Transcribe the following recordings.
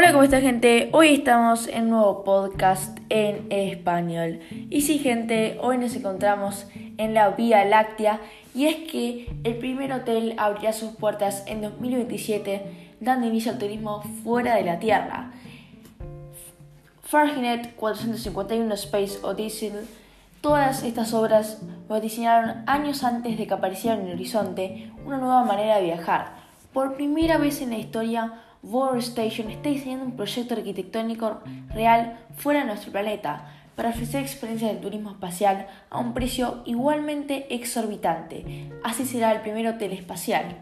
Hola, ¿cómo está gente? Hoy estamos en un nuevo podcast en español. Y sí, gente, hoy nos encontramos en la Vía Láctea y es que el primer hotel abrirá sus puertas en 2027 dando inicio al turismo fuera de la Tierra. Fahrenheit 451 Space Odyssey Todas estas obras lo diseñaron años antes de que apareciera en el horizonte una nueva manera de viajar. Por primera vez en la historia, Voyager Station está diseñando un proyecto arquitectónico real fuera de nuestro planeta para ofrecer experiencias de turismo espacial a un precio igualmente exorbitante. Así será el primer hotel espacial.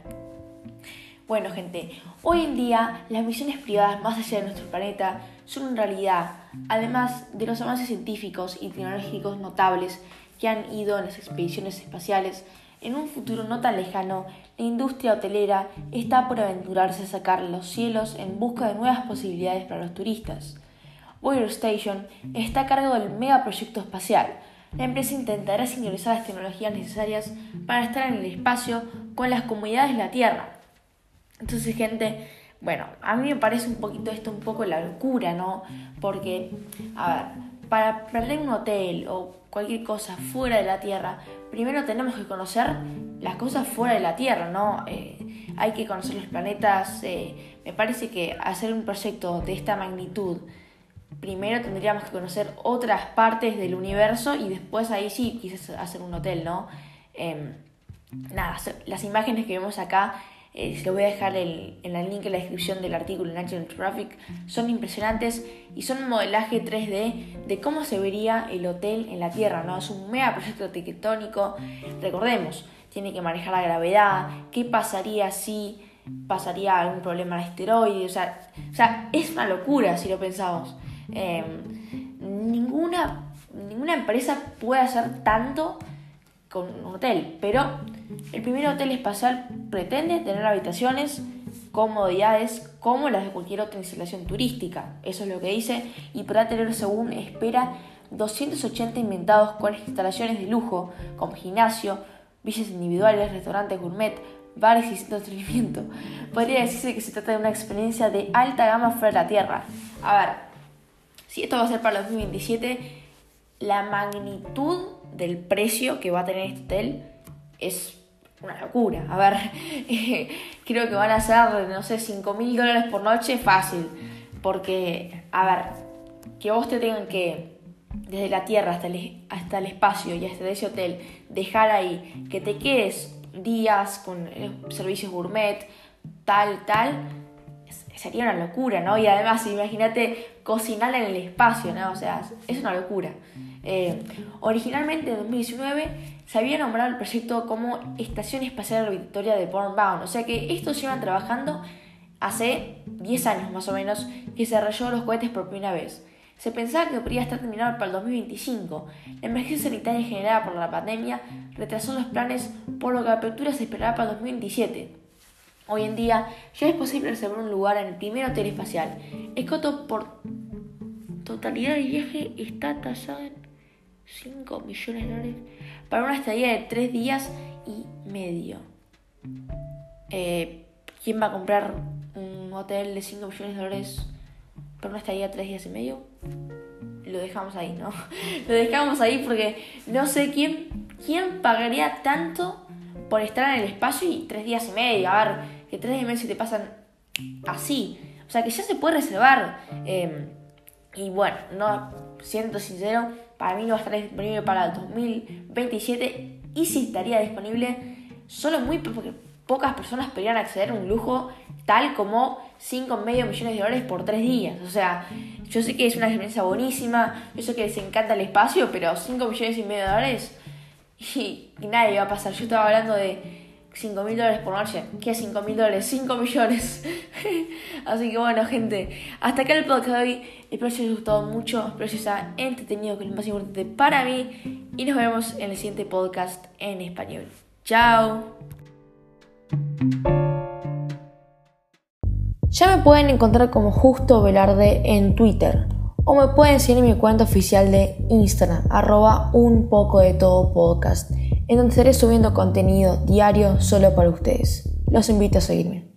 Bueno, gente, hoy en día las misiones privadas más allá de nuestro planeta son una realidad, además de los avances científicos y tecnológicos notables que han ido en las expediciones espaciales en un futuro no tan lejano, la industria hotelera está por aventurarse a sacar los cielos en busca de nuevas posibilidades para los turistas. Voyager Station está a cargo del megaproyecto espacial. La empresa intentará sincronizar las tecnologías necesarias para estar en el espacio con las comunidades de la Tierra. Entonces, gente, bueno, a mí me parece un poquito esto un poco la locura, ¿no? Porque, a ver, para perder un hotel o cualquier cosa fuera de la Tierra, primero tenemos que conocer las cosas fuera de la Tierra, ¿no? Eh, hay que conocer los planetas. Eh, me parece que hacer un proyecto de esta magnitud, primero tendríamos que conocer otras partes del universo y después ahí sí quizás hacer un hotel, ¿no? Em, nada, las imágenes que vemos acá eh, se lo voy a dejar en el link en la descripción del artículo en National Geographic, son impresionantes y son un modelaje 3D de cómo se vería el hotel en la Tierra, ¿no? Es un mega proyecto arquitectónico, recordemos, tiene que manejar la gravedad, qué pasaría si pasaría algún problema al asteroide, o sea, o sea es una locura si lo pensamos. Em, ninguna, ninguna empresa puede hacer tanto con un hotel, pero el primer hotel espacial pretende tener habitaciones, comodidades como las de cualquier otra instalación turística, eso es lo que dice, y podrá tener según espera 280 inventados con instalaciones de lujo, como gimnasio, villas individuales, restaurantes gourmet, bares y centros de entretenimiento. Podría decirse que se trata de una experiencia de alta gama fuera de la Tierra. A ver, si esto va a ser para el 2027, la magnitud del precio que va a tener este hotel es una locura. A ver, creo que van a ser, no sé, 5 mil dólares por noche fácil. Porque, a ver, que vos te tengan que, desde la tierra hasta el, hasta el espacio y hasta ese hotel, dejar ahí, que te quedes días con eh, servicios gourmet, tal, tal, sería una locura, ¿no? Y además, imagínate cocinar en el espacio, ¿no? O sea, es una locura. Eh, originalmente en 2019 se había nombrado el proyecto como Estación Espacial Victoria de Bourne-Bound, o sea que estos llevan trabajando hace 10 años más o menos que se desarrolló los cohetes por primera vez. Se pensaba que podría estar terminado para el 2025. La emergencia sanitaria generada por la pandemia retrasó los planes, por lo que la apertura se esperaba para el 2027. Hoy en día ya es posible reservar un lugar en el primer hotel espacial. El por totalidad de viaje está tasado en 5 millones de dólares para una estadía de 3 días y medio. Eh, ¿Quién va a comprar un hotel de 5 millones de dólares para una estadía de 3 días y medio? Lo dejamos ahí, ¿no? Lo dejamos ahí porque no sé quién, quién pagaría tanto por estar en el espacio y 3 días y medio. A ver, que 3 días y medio se te pasan así. O sea que ya se puede reservar. Eh, y bueno, no siento sincero, para mí no va a estar disponible para el 2027 y si estaría disponible, solo muy pocas personas podrían acceder a un lujo tal como 5,5 millones de dólares por 3 días. O sea, yo sé que es una experiencia buenísima, yo sé que les encanta el espacio, pero 5 millones y medio de dólares y, y nadie va a pasar. Yo estaba hablando de 5 mil dólares por noche. ¿Qué es 5 mil dólares? 5 millones. Así que bueno, gente, hasta acá el podcast de hoy. Espero que os haya gustado mucho, espero que os haya entretenido, que es lo más importante para mí. Y nos vemos en el siguiente podcast en español. Chao. Ya me pueden encontrar como Justo Velarde en Twitter o me pueden seguir en mi cuenta oficial de Instagram, arroba un poco de todo podcast en donde estaré subiendo contenido diario solo para ustedes. Los invito a seguirme.